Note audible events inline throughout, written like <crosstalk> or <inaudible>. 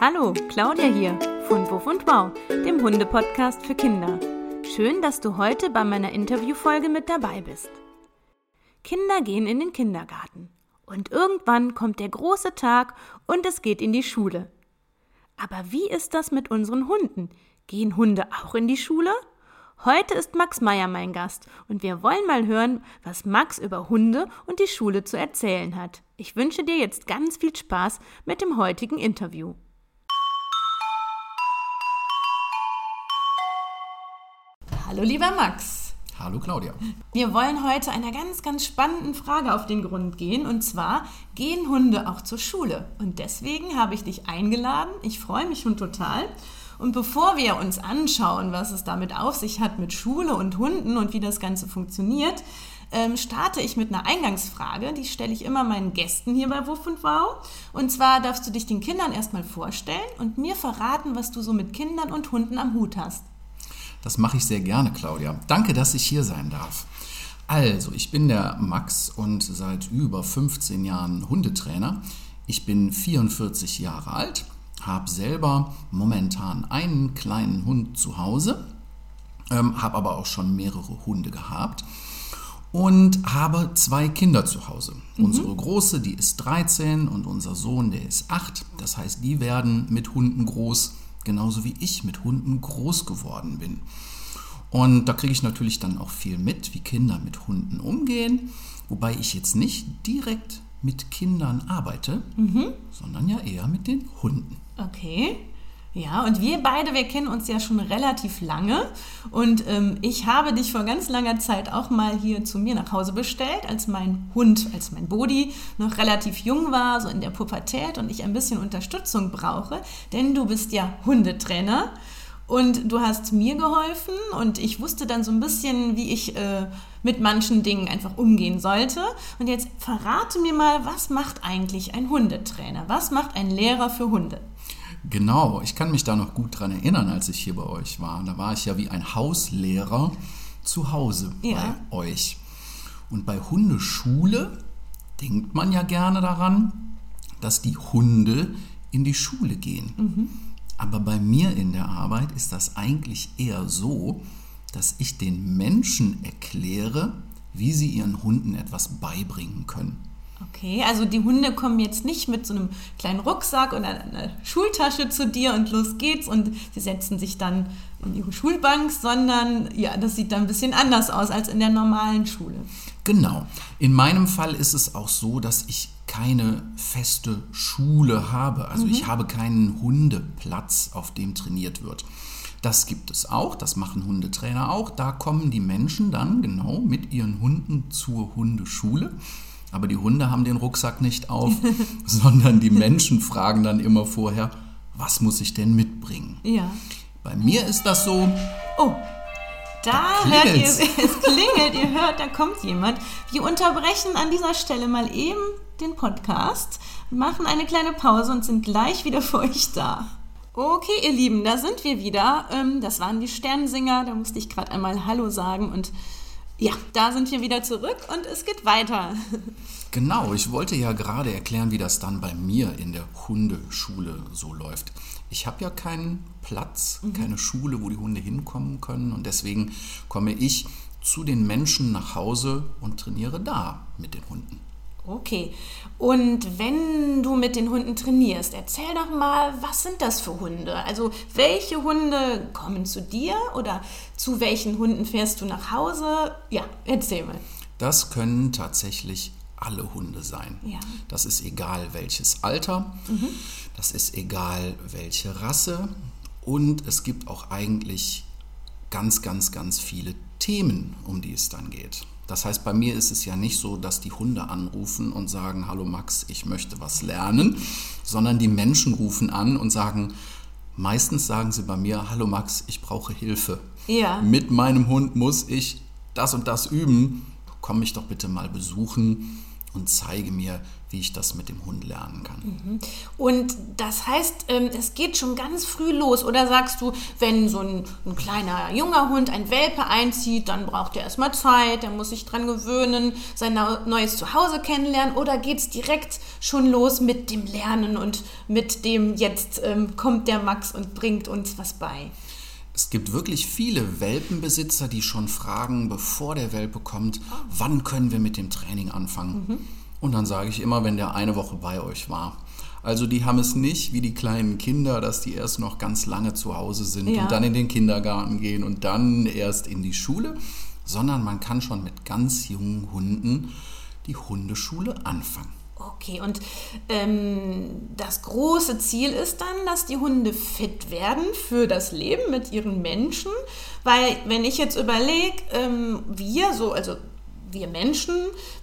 Hallo, Claudia hier von Wuff und Wow, dem Hunde-Podcast für Kinder. Schön, dass du heute bei meiner Interviewfolge mit dabei bist. Kinder gehen in den Kindergarten. Und irgendwann kommt der große Tag und es geht in die Schule. Aber wie ist das mit unseren Hunden? Gehen Hunde auch in die Schule? Heute ist Max Meyer mein Gast und wir wollen mal hören, was Max über Hunde und die Schule zu erzählen hat. Ich wünsche dir jetzt ganz viel Spaß mit dem heutigen Interview. Hallo lieber Max. Hallo Claudia. Wir wollen heute einer ganz, ganz spannenden Frage auf den Grund gehen. Und zwar, gehen Hunde auch zur Schule? Und deswegen habe ich dich eingeladen. Ich freue mich schon total. Und bevor wir uns anschauen, was es damit auf sich hat mit Schule und Hunden und wie das Ganze funktioniert, ähm, starte ich mit einer Eingangsfrage. Die stelle ich immer meinen Gästen hier bei Wuff und Wow. Und zwar darfst du dich den Kindern erstmal vorstellen und mir verraten, was du so mit Kindern und Hunden am Hut hast. Das mache ich sehr gerne, Claudia. Danke, dass ich hier sein darf. Also, ich bin der Max und seit über 15 Jahren Hundetrainer. Ich bin 44 Jahre alt habe selber momentan einen kleinen Hund zu Hause, ähm, habe aber auch schon mehrere Hunde gehabt und habe zwei Kinder zu Hause. Mhm. Unsere Große, die ist 13 und unser Sohn, der ist 8. Das heißt, die werden mit Hunden groß, genauso wie ich mit Hunden groß geworden bin. Und da kriege ich natürlich dann auch viel mit, wie Kinder mit Hunden umgehen, wobei ich jetzt nicht direkt mit Kindern arbeite, mhm. sondern ja eher mit den Hunden. Okay. Ja, und wir beide, wir kennen uns ja schon relativ lange. Und ähm, ich habe dich vor ganz langer Zeit auch mal hier zu mir nach Hause bestellt, als mein Hund, als mein Bodi noch relativ jung war, so in der Pubertät und ich ein bisschen Unterstützung brauche. Denn du bist ja Hundetrainer. Und du hast mir geholfen und ich wusste dann so ein bisschen, wie ich äh, mit manchen Dingen einfach umgehen sollte. Und jetzt verrate mir mal, was macht eigentlich ein Hundetrainer? Was macht ein Lehrer für Hunde? Genau, ich kann mich da noch gut dran erinnern, als ich hier bei euch war. Da war ich ja wie ein Hauslehrer zu Hause ja. bei euch. Und bei Hundeschule denkt man ja gerne daran, dass die Hunde in die Schule gehen. Mhm. Aber bei mir in der Arbeit ist das eigentlich eher so, dass ich den Menschen erkläre, wie sie ihren Hunden etwas beibringen können. Okay, also die Hunde kommen jetzt nicht mit so einem kleinen Rucksack oder einer Schultasche zu dir und los geht's und sie setzen sich dann in ihre Schulbank, sondern ja, das sieht dann ein bisschen anders aus als in der normalen Schule. Genau. In meinem Fall ist es auch so, dass ich keine feste Schule habe. Also mhm. ich habe keinen Hundeplatz, auf dem trainiert wird. Das gibt es auch, das machen Hundetrainer auch. Da kommen die Menschen dann genau mit ihren Hunden zur Hundeschule. Aber die Hunde haben den Rucksack nicht auf, <laughs> sondern die Menschen fragen dann immer vorher, was muss ich denn mitbringen? Ja. Bei mir ist das so. Oh, da, da hört ihr, <laughs> es klingelt, ihr hört, da kommt jemand. Wir unterbrechen an dieser Stelle mal eben den Podcast, machen eine kleine Pause und sind gleich wieder für euch da. Okay, ihr Lieben, da sind wir wieder. Ähm, das waren die Sternsinger, da musste ich gerade einmal Hallo sagen und ja, da sind wir wieder zurück und es geht weiter. Genau, ich wollte ja gerade erklären, wie das dann bei mir in der Hundeschule so läuft. Ich habe ja keinen Platz, mhm. keine Schule, wo die Hunde hinkommen können und deswegen komme ich zu den Menschen nach Hause und trainiere da mit den Hunden. Okay. Und wenn du mit den Hunden trainierst, erzähl doch mal, was sind das für Hunde? Also welche Hunde kommen zu dir oder zu welchen Hunden fährst du nach Hause? Ja, erzähl mal. Das können tatsächlich alle Hunde sein. Ja. Das ist egal welches Alter, mhm. das ist egal welche Rasse und es gibt auch eigentlich ganz, ganz, ganz viele Themen, um die es dann geht. Das heißt, bei mir ist es ja nicht so, dass die Hunde anrufen und sagen, hallo Max, ich möchte was lernen, sondern die Menschen rufen an und sagen, meistens sagen sie bei mir, hallo Max, ich brauche Hilfe. Ja. Mit meinem Hund muss ich das und das üben. Komm mich doch bitte mal besuchen und zeige mir, wie ich das mit dem Hund lernen kann. Und das heißt, ähm, es geht schon ganz früh los. Oder sagst du, wenn so ein, ein kleiner junger Hund ein Welpe einzieht, dann braucht er erstmal Zeit, der muss sich dran gewöhnen, sein neu- neues Zuhause kennenlernen? Oder geht es direkt schon los mit dem Lernen und mit dem, jetzt ähm, kommt der Max und bringt uns was bei? Es gibt wirklich viele Welpenbesitzer, die schon fragen, bevor der Welpe kommt, wann können wir mit dem Training anfangen? Und dann sage ich immer, wenn der eine Woche bei euch war. Also die haben es nicht wie die kleinen Kinder, dass die erst noch ganz lange zu Hause sind Ja. und dann in den Kindergarten gehen und dann erst in die Schule, sondern man kann schon mit ganz jungen Hunden die Hundeschule anfangen. Okay, und ähm, das große Ziel ist dann, dass die Hunde fit werden für das Leben mit ihren Menschen. Weil, wenn ich jetzt überlege, ähm, wir, so, also wir Menschen,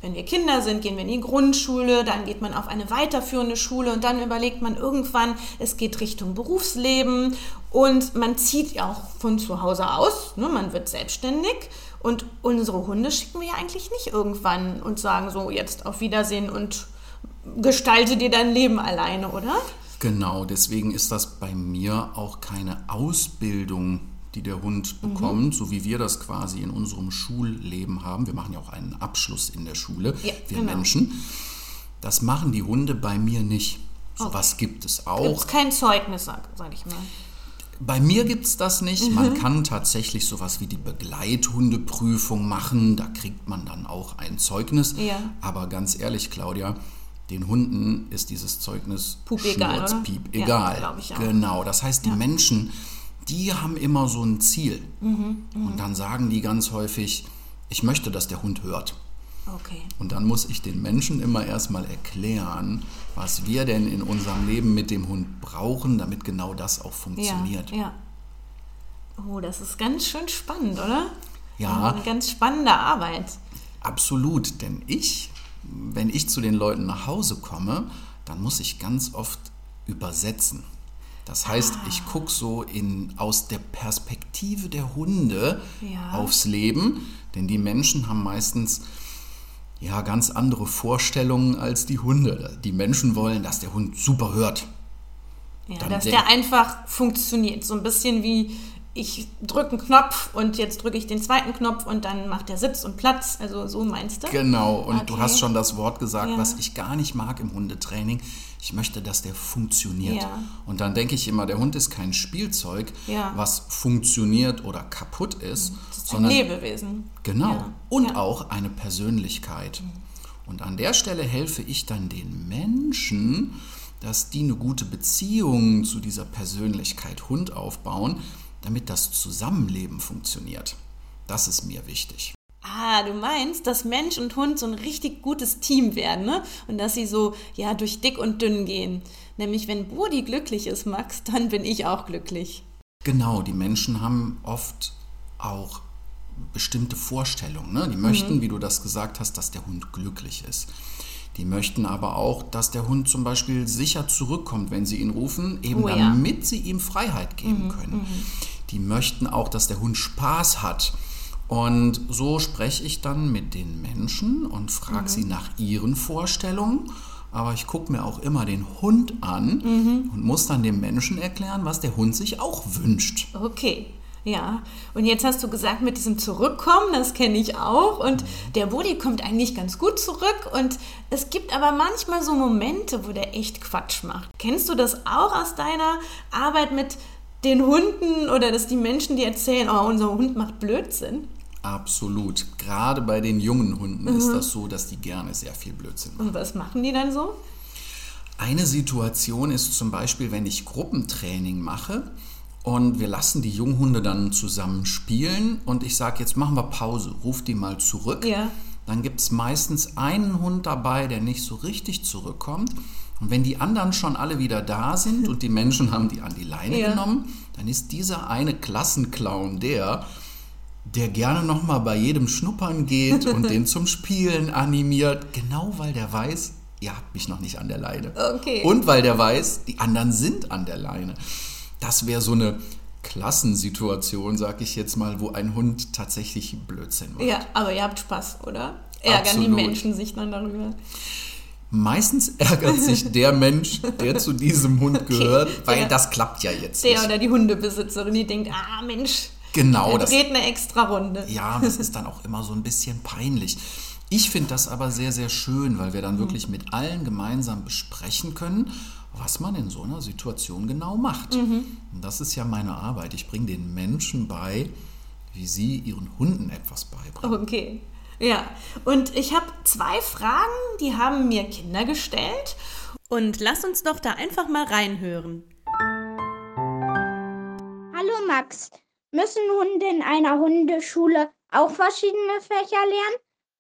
wenn wir Kinder sind, gehen wir in die Grundschule, dann geht man auf eine weiterführende Schule und dann überlegt man irgendwann, es geht Richtung Berufsleben und man zieht ja auch von zu Hause aus, ne, man wird selbstständig und unsere Hunde schicken wir ja eigentlich nicht irgendwann und sagen so, jetzt auf Wiedersehen und gestalte dir dein Leben alleine, oder? Genau, deswegen ist das bei mir auch keine Ausbildung, die der Hund bekommt, so wie wir das quasi in unserem Schulleben haben. Wir machen ja auch einen Abschluss in der Schule, Ja, wir genau. Menschen. Das machen die Hunde bei mir nicht. So was gibt es Gibt auch. es kein Zeugnis, sag, sag ich mal. Bei mir gibt es das nicht. Man kann tatsächlich sowas wie die Begleithundeprüfung machen. Da kriegt man dann auch ein Zeugnis. Ja. Aber ganz ehrlich, Claudia, den Hunden ist dieses Zeugnis Pup egal, oder? schnurzpiep Ja, egal. ich auch. Genau. Das heißt, die Menschen, die haben immer so ein Ziel. Mhm, Und dann sagen die ganz häufig, ich möchte, dass der Hund hört. Okay. Und dann muss ich den Menschen immer erstmal erklären, was wir denn in unserem Leben mit dem Hund brauchen, damit genau das auch Ja, funktioniert. ja. Oh, das ist ganz schön spannend, oder? Ja. Eine ganz spannende Arbeit. Absolut, denn ich, wenn ich zu den Leuten nach Hause komme, dann muss ich ganz oft übersetzen. Das heißt, Ah. ich gucke so in, aus der Perspektive der Hunde Ja. aufs Leben, denn die Menschen haben meistens ja ganz andere Vorstellungen als die Hunde. Die Menschen wollen, dass der Hund super hört. Ja, dass der einfach funktioniert. So ein bisschen wie ich drücke einen Knopf und jetzt drücke ich den zweiten Knopf und dann macht der Sitz und Platz. Also so meinst du? Genau, und du Okay. hast schon das Wort gesagt, Ja. was ich gar nicht mag im Hundetraining. Ich möchte, dass der funktioniert. Ja. Und dann denke ich immer, der Hund ist kein Spielzeug, Ja. was funktioniert oder kaputt ist, Das ist ein sondern Lebewesen. genau und auch eine Persönlichkeit. Und an der Stelle helfe ich dann den Menschen, dass die eine gute Beziehung zu dieser Persönlichkeit Hund aufbauen, damit das Zusammenleben funktioniert. Das ist mir wichtig. Ah, du meinst, dass Mensch und Hund so ein richtig gutes Team werden, ne? Und dass sie so, ja, durch dick und dünn gehen. Nämlich, wenn Bodi glücklich ist, Max, dann bin ich auch glücklich. Genau, die Menschen haben oft auch bestimmte Vorstellungen. Ne? Die möchten, wie du das gesagt hast, dass der Hund glücklich ist. Die möchten aber auch, dass der Hund zum Beispiel sicher zurückkommt, wenn sie ihn rufen, eben Oh ja. damit sie ihm Freiheit geben können. Die möchten auch, dass der Hund Spaß hat. Und so spreche ich dann mit den Menschen und frage sie nach ihren Vorstellungen. Aber ich gucke mir auch immer den Hund an und muss dann dem Menschen erklären, was der Hund sich auch wünscht. Okay. Ja, und jetzt hast du gesagt, mit diesem Zurückkommen, das kenne ich auch. Und der Bodi kommt eigentlich ganz gut zurück. Und es gibt aber manchmal so Momente, wo der echt Quatsch macht. Kennst du das auch aus deiner Arbeit mit den Hunden oder dass die Menschen dir erzählen, oh, unser Hund macht Blödsinn? Absolut. Gerade bei den jungen Hunden ist das so, dass die gerne sehr viel Blödsinn machen. Und was machen die dann so? Eine Situation ist zum Beispiel, wenn ich Gruppentraining mache und wir lassen die Junghunde dann zusammen spielen und ich sage, jetzt machen wir Pause, ruf die mal zurück. Ja. Dann gibt es meistens einen Hund dabei, der nicht so richtig zurückkommt. Und wenn die anderen schon alle wieder da sind und die Menschen haben die an die Leine Ja. genommen, dann ist dieser eine Klassenclown der, der gerne nochmal bei jedem schnuppern geht und <laughs> den zum Spielen animiert, genau weil der weiß, ihr habt mich noch nicht an der Leine. Okay. Und weil der weiß, die anderen sind an der Leine. Das wäre so eine Klassensituation, sag ich jetzt mal, wo ein Hund tatsächlich Blödsinn macht. Ja, aber ihr habt Spaß, oder? Ärgern Absolut. die Menschen sich dann darüber? Meistens ärgert sich <laughs> der Mensch, der zu diesem Hund gehört, weil Der- das klappt ja jetzt Der nicht. oder die Hundebesitzerin, die denkt, ah Mensch, Genau, der das, dreht eine extra Runde. ja, das ist dann auch immer so ein bisschen peinlich. Ich finde das aber sehr, sehr schön, weil wir dann wirklich mit allen gemeinsam besprechen können, was man in so einer Situation genau macht. Und das ist ja meine Arbeit. Ich bringe den Menschen bei, wie sie ihren Hunden etwas beibringen. Okay. Ja, und ich habe zwei Fragen, die haben mir Kinder gestellt. Und lass uns doch da einfach mal reinhören. Hallo Max, müssen Hunde in einer Hundeschule auch verschiedene Fächer lernen?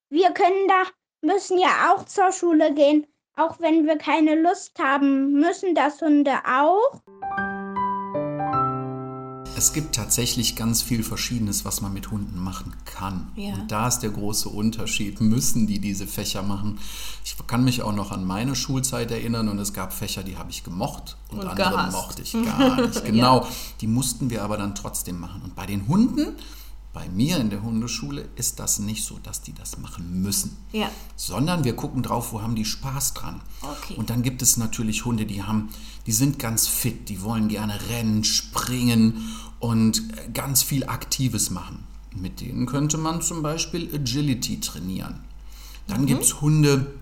Wir können da, müssen ja auch zur Schule gehen, auch wenn wir keine Lust haben. Müssen das Hunde auch? Es gibt tatsächlich ganz viel Verschiedenes, was man mit Hunden machen kann. Ja. Und da ist der große Unterschied. Müssen die diese Fächer machen? Ich kann mich auch noch an meine Schulzeit erinnern und es gab Fächer, die habe ich gemocht und, Und andere gehasst. mochte ich gar nicht. <laughs> Genau. Die mussten wir aber dann trotzdem machen. Und bei den Hunden, bei mir in der Hundeschule, ist das nicht so, dass die das machen müssen Ja. sondern wir gucken drauf, wo haben die Spaß dran. Okay. Und dann gibt es natürlich Hunde, die haben, die sind ganz fit, die wollen gerne rennen, springen und äh, ganz viel Aktives machen. Mit denen könnte man zum Beispiel Agility trainieren. Dann gibt es Hunde,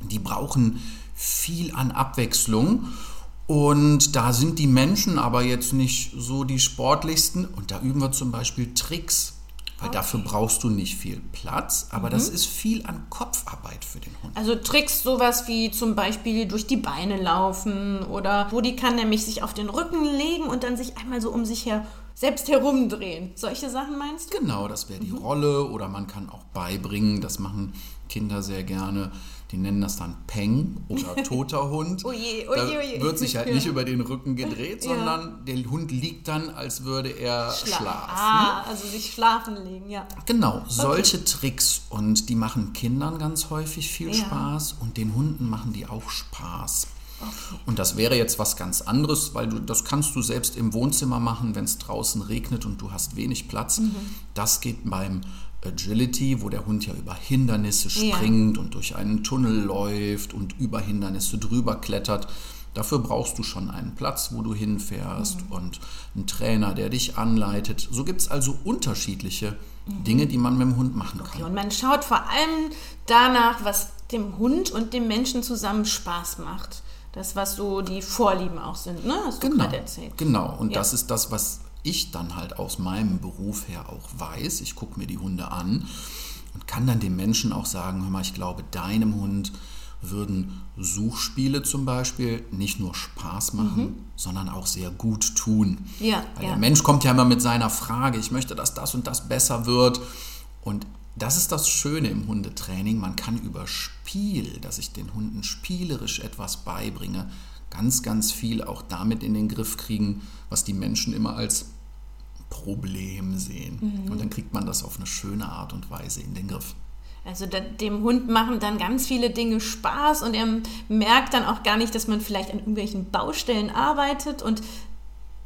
die brauchen viel an Abwechslung. Und da sind die Menschen aber jetzt nicht so die sportlichsten. Und da üben wir zum Beispiel Tricks. Weil dafür brauchst du nicht viel Platz, aber das ist viel an Kopfarbeit für den Hund. Also Tricks, sowas wie zum Beispiel durch die Beine laufen oder Rudi kann nämlich sich auf den Rücken legen und dann sich einmal so um sich her selbst herumdrehen. Solche Sachen meinst du? Genau, das wäre die Rolle oder man kann auch beibringen, das machen Kinder sehr gerne. Die nennen das dann Peng oder <laughs> toter Hund. Oje, da oje, oje. wird sich halt Ja. <laughs> nicht über den Rücken gedreht, Ja. sondern der Hund liegt dann, als würde er Schla- schlafen. Ah, also sich schlafen legen, ja. Genau, solche Tricks und die machen Kindern ganz häufig viel Ja. Spaß und den Hunden machen die auch Spaß. Und das wäre jetzt was ganz anderes, weil du das kannst du selbst im Wohnzimmer machen, wenn es draußen regnet und du hast wenig Platz. Mhm. Das geht beim Agility, wo der Hund ja über Hindernisse Ja. springt und durch einen Tunnel läuft und über Hindernisse drüber klettert. Dafür brauchst du schon einen Platz, wo du hinfährst Mhm. und einen Trainer, der dich anleitet. So gibt es also unterschiedliche Mhm. Dinge, die man mit dem Hund machen kann. Und man schaut vor allem danach, was dem Hund und dem Menschen zusammen Spaß macht. Das, was so die Vorlieben auch sind, ne? Hast du Genau, gerade erzählt. genau. Und Ja. das ist das, was ich dann halt aus meinem Beruf her auch weiß. Ich gucke mir die Hunde an und kann dann dem Menschen auch sagen, hör mal, ich glaube, deinem Hund würden Suchspiele zum Beispiel nicht nur Spaß machen, sondern auch sehr gut tun. Mhm. Ja, Weil ja. der Mensch kommt ja immer mit seiner Frage, ich möchte, dass das und das besser wird. Und das ist das Schöne im Hundetraining. Man kann über Spiel, dass ich den Hunden spielerisch etwas beibringe, ganz, ganz viel auch damit in den Griff kriegen, was die Menschen immer als Problem sehen. Mhm. Und dann kriegt man das auf eine schöne Art und Weise in den Griff. Also dem Hund machen dann ganz viele Dinge Spaß und er merkt dann auch gar nicht, dass man vielleicht an irgendwelchen Baustellen arbeitet und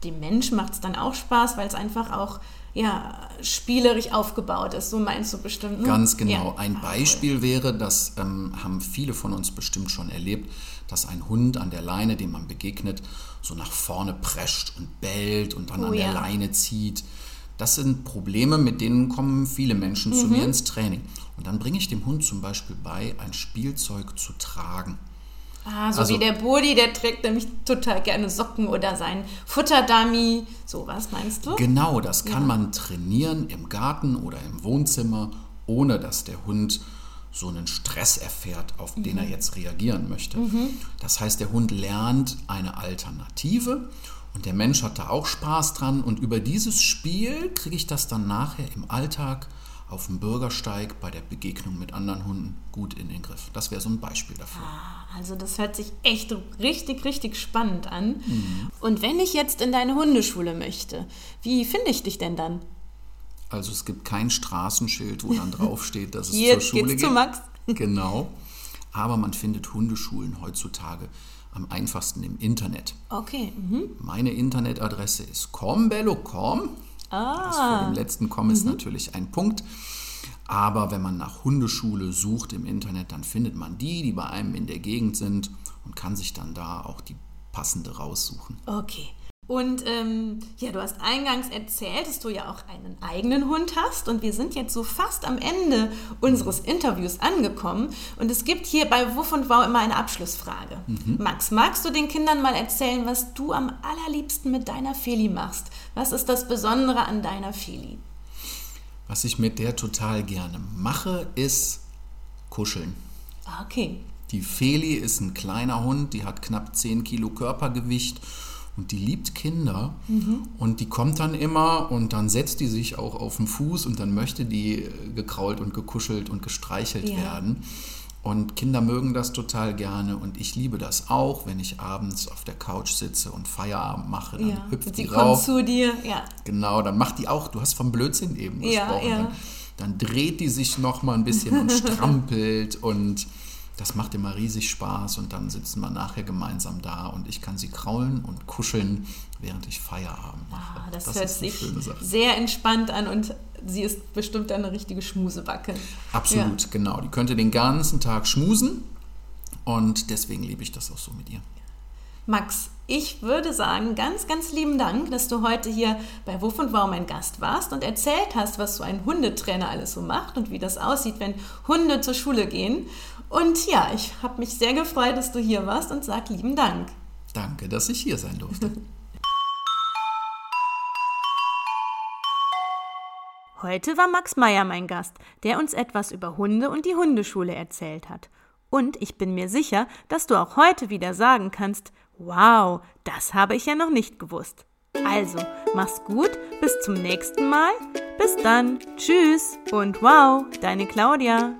dem Menschen macht es dann auch Spaß, weil es einfach auch ja, spielerisch aufgebaut ist. So meinst du bestimmt. Ne? Ganz genau. Ja. Ein Ah, Beispiel wäre, das ähm, haben viele von uns bestimmt schon erlebt, dass ein Hund an der Leine, dem man begegnet, so nach vorne prescht und bellt und dann Oh an der ja. Leine zieht. Das sind Probleme, mit denen kommen viele Menschen zu Mhm. mir ins Training. Und dann bringe ich dem Hund zum Beispiel bei, ein Spielzeug zu tragen. Ah, so Also- wie der Bodi, der trägt nämlich total gerne Socken oder sein Futterdummy. Sowas meinst du? Genau, das kann man trainieren im Garten oder im Wohnzimmer, ohne dass der Hund so einen Stress erfährt, auf den er jetzt reagieren möchte. Das heißt, der Hund lernt eine Alternative und der Mensch hat da auch Spaß dran und über dieses Spiel kriege ich das dann nachher im Alltag auf dem Bürgersteig bei der Begegnung mit anderen Hunden gut in den Griff. Das wäre so ein Beispiel dafür. Also das hört sich echt richtig, richtig spannend an. Mhm. Und wenn ich jetzt in deine Hundeschule möchte, wie finde ich dich denn dann? Also es gibt kein Straßenschild, wo dann <laughs> draufsteht, dass es Hier zur Schule geht's geht. zu Max. <laughs> Genau. Aber man findet Hundeschulen heutzutage am einfachsten im Internet. Okay. Mhm. Meine Internetadresse ist combello.com. Das vor Ah. dem letzten Com ist natürlich ein Punkt. Aber wenn man nach Hundeschule sucht im Internet, dann findet man die, die bei einem in der Gegend sind und kann sich dann da auch die passende raussuchen. Okay. Und ähm, ja, du hast eingangs erzählt, dass du ja auch einen eigenen Hund hast und wir sind jetzt so fast am Ende unseres Interviews angekommen und es gibt hier bei Wuff und Wow immer eine Abschlussfrage. Max, magst du den Kindern mal erzählen, was du am allerliebsten mit deiner Feli machst? Was ist das Besondere an deiner Feli? Was ich mit der total gerne mache, ist kuscheln. Ah, Okay. Die Feli ist ein kleiner Hund, die hat knapp 10 Kilo Körpergewicht und die liebt Kinder. Und die kommt dann immer und dann setzt die sich auch auf den Fuß und dann möchte die äh, gekrault und gekuschelt und gestreichelt Ja. werden. Und Kinder mögen das total gerne und ich liebe das auch, wenn ich abends auf der Couch sitze und Feierabend mache, dann Ja. hüpft Und sie die kommt rauf. zu dir. Ja. Genau, dann macht die auch, du hast vom Blödsinn eben Ja, gesprochen. ja. Dann, dann dreht die sich noch mal ein bisschen und <laughs> strampelt und das macht immer riesig Spaß und dann sitzen wir nachher gemeinsam da und ich kann sie kraulen und kuscheln, während ich Feierabend mache. Ah, das, hört ist eine sich sehr entspannt an und sie ist bestimmt eine richtige Schmusebacke. Absolut, genau. Die könnte den ganzen Tag schmusen und deswegen liebe ich das auch so mit ihr. Max, ich würde sagen, ganz, ganz lieben Dank, dass du heute hier bei Wuff und Wow mein Gast warst und erzählt hast, was so ein Hundetrainer alles so macht und wie das aussieht, wenn Hunde zur Schule gehen. Und ja, ich habe mich sehr gefreut, dass du hier warst und sag lieben Dank. Danke, dass ich hier sein durfte. <laughs> Heute war Max Meyer mein Gast, der uns etwas über Hunde und die Hundeschule erzählt hat. Und ich bin mir sicher, dass du auch heute wieder sagen kannst, wow, das habe ich ja noch nicht gewusst. Also, mach's gut, bis zum nächsten Mal. Bis dann, tschüss und wow, deine Claudia.